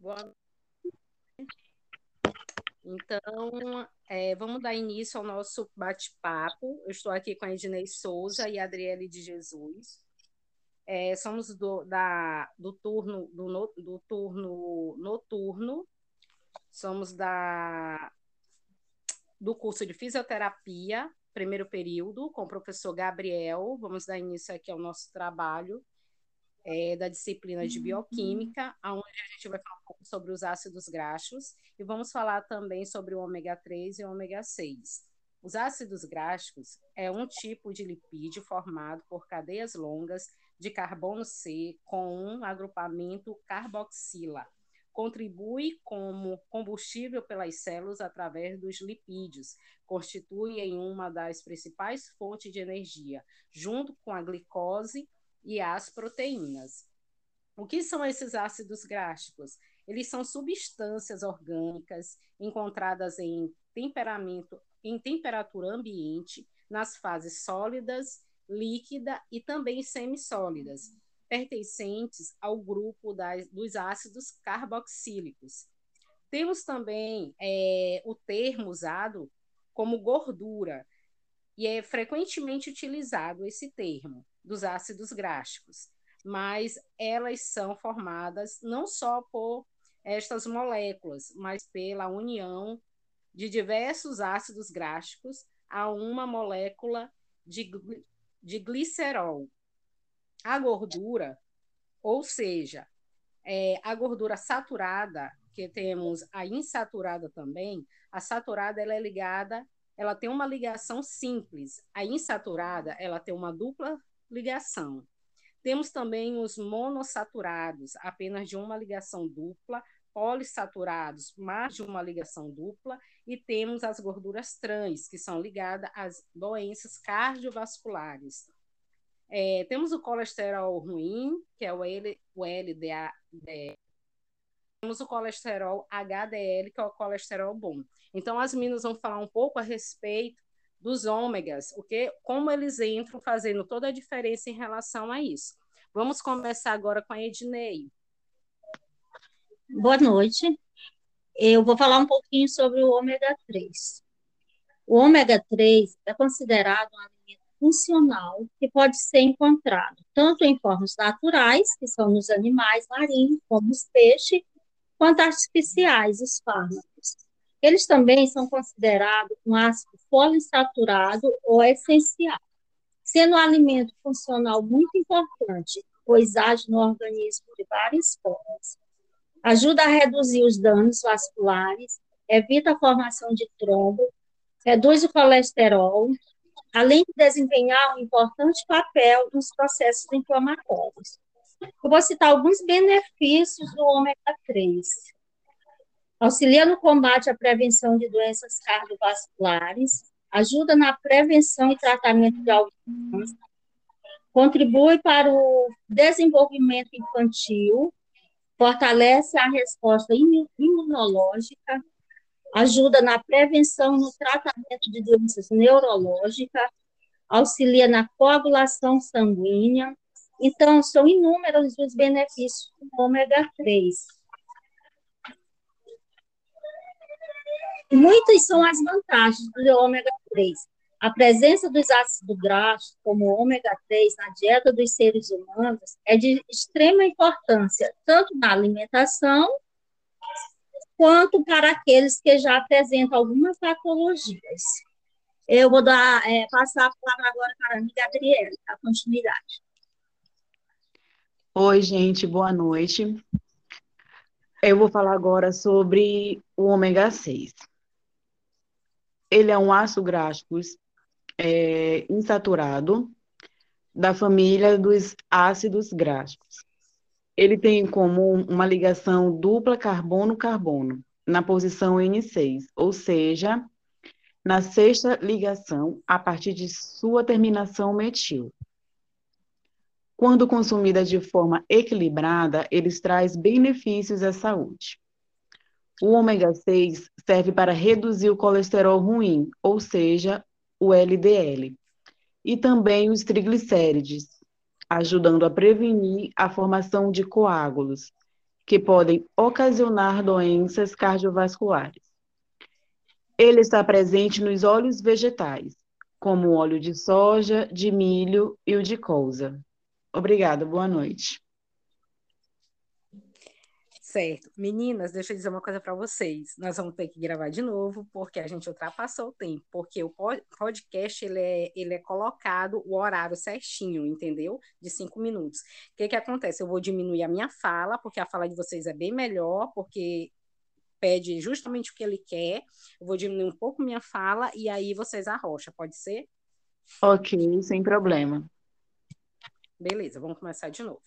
Boa Então, é, vamos dar início ao nosso bate-papo. Eu estou aqui com a Ednei Souza e a Adriele de Jesus. É, somos do, da, do, turno, do, no, do turno noturno, somos da, do curso de fisioterapia, primeiro período, com o professor Gabriel. Vamos dar início aqui ao nosso trabalho é, da disciplina de bioquímica, onde a gente vai falar um pouco sobre os ácidos graxos e vamos falar também sobre o ômega 3 e o ômega 6. Os ácidos graxos é um tipo de lipídio formado por cadeias longas de carbono C com um agrupamento carboxila. Contribui como combustível pelas células através dos lipídios, constituem uma das principais fontes de energia, junto com a glicose e as proteínas. O que são esses ácidos gráficos? Eles são substâncias orgânicas encontradas em temperamento em temperatura ambiente, nas fases sólidas líquida e também semissólidas, pertencentes ao grupo das, dos ácidos carboxílicos. Temos também é, o termo usado como gordura, e é frequentemente utilizado esse termo dos ácidos gráficos, mas elas são formadas não só por estas moléculas, mas pela união de diversos ácidos gráficos a uma molécula de de glicerol. A gordura, ou seja, é, a gordura saturada, que temos a insaturada também, a saturada ela é ligada, ela tem uma ligação simples. A insaturada, ela tem uma dupla ligação. Temos também os monossaturados, apenas de uma ligação dupla, polissaturados, mais de uma ligação dupla, e temos as gorduras trans, que são ligadas às doenças cardiovasculares. É, temos o colesterol ruim, que é o, L, o LDA, temos o colesterol HDL, que é o colesterol bom. Então, as meninas vão falar um pouco a respeito dos ômegas, o que, como eles entram fazendo toda a diferença em relação a isso. Vamos começar agora com a Ednei. Boa noite. Eu vou falar um pouquinho sobre o ômega 3. O ômega 3 é considerado um alimento funcional que pode ser encontrado tanto em formas naturais, que são nos animais marinhos, como os peixes, quanto artificiais, os fármacos. Eles também são considerados um ácido poliinsaturado ou essencial, sendo um alimento funcional muito importante, pois age no organismo de várias formas ajuda a reduzir os danos vasculares, evita a formação de trombo, reduz o colesterol, além de desempenhar um importante papel nos processos inflamatórios. Eu vou citar alguns benefícios do ômega 3. Auxilia no combate à prevenção de doenças cardiovasculares, ajuda na prevenção e tratamento de Alzheimer, contribui para o desenvolvimento infantil, fortalece a resposta imunológica, ajuda na prevenção e no tratamento de doenças neurológicas, auxilia na coagulação sanguínea. Então, são inúmeros os benefícios do ômega 3. Muitas são as vantagens do ômega 3. A presença dos ácidos graxos, como o ômega 3, na dieta dos seres humanos é de extrema importância, tanto na alimentação, quanto para aqueles que já apresentam algumas patologias. Eu vou dar, é, passar a palavra agora para a amiga Gabriela, a continuidade. Oi, gente, boa noite. Eu vou falar agora sobre o ômega 6. Ele é um ácido graxo é, insaturado da família dos ácidos graxos. Ele tem como uma ligação dupla carbono-carbono na posição N6, ou seja, na sexta ligação a partir de sua terminação metil. Quando consumida de forma equilibrada, eles traz benefícios à saúde. O ômega 6 serve para reduzir o colesterol ruim, ou seja, o LDL, e também os triglicérides, ajudando a prevenir a formação de coágulos, que podem ocasionar doenças cardiovasculares. Ele está presente nos óleos vegetais, como o óleo de soja, de milho e o de colza. Obrigada, boa noite. Certo. Meninas, deixa eu dizer uma coisa para vocês. Nós vamos ter que gravar de novo, porque a gente ultrapassou o tempo. Porque o podcast, ele é, ele é colocado o horário certinho, entendeu? De cinco minutos. O que que acontece? Eu vou diminuir a minha fala, porque a fala de vocês é bem melhor, porque pede justamente o que ele quer. Eu vou diminuir um pouco minha fala, e aí vocês arrocham. Pode ser? Ok, sem problema. Beleza, vamos começar de novo.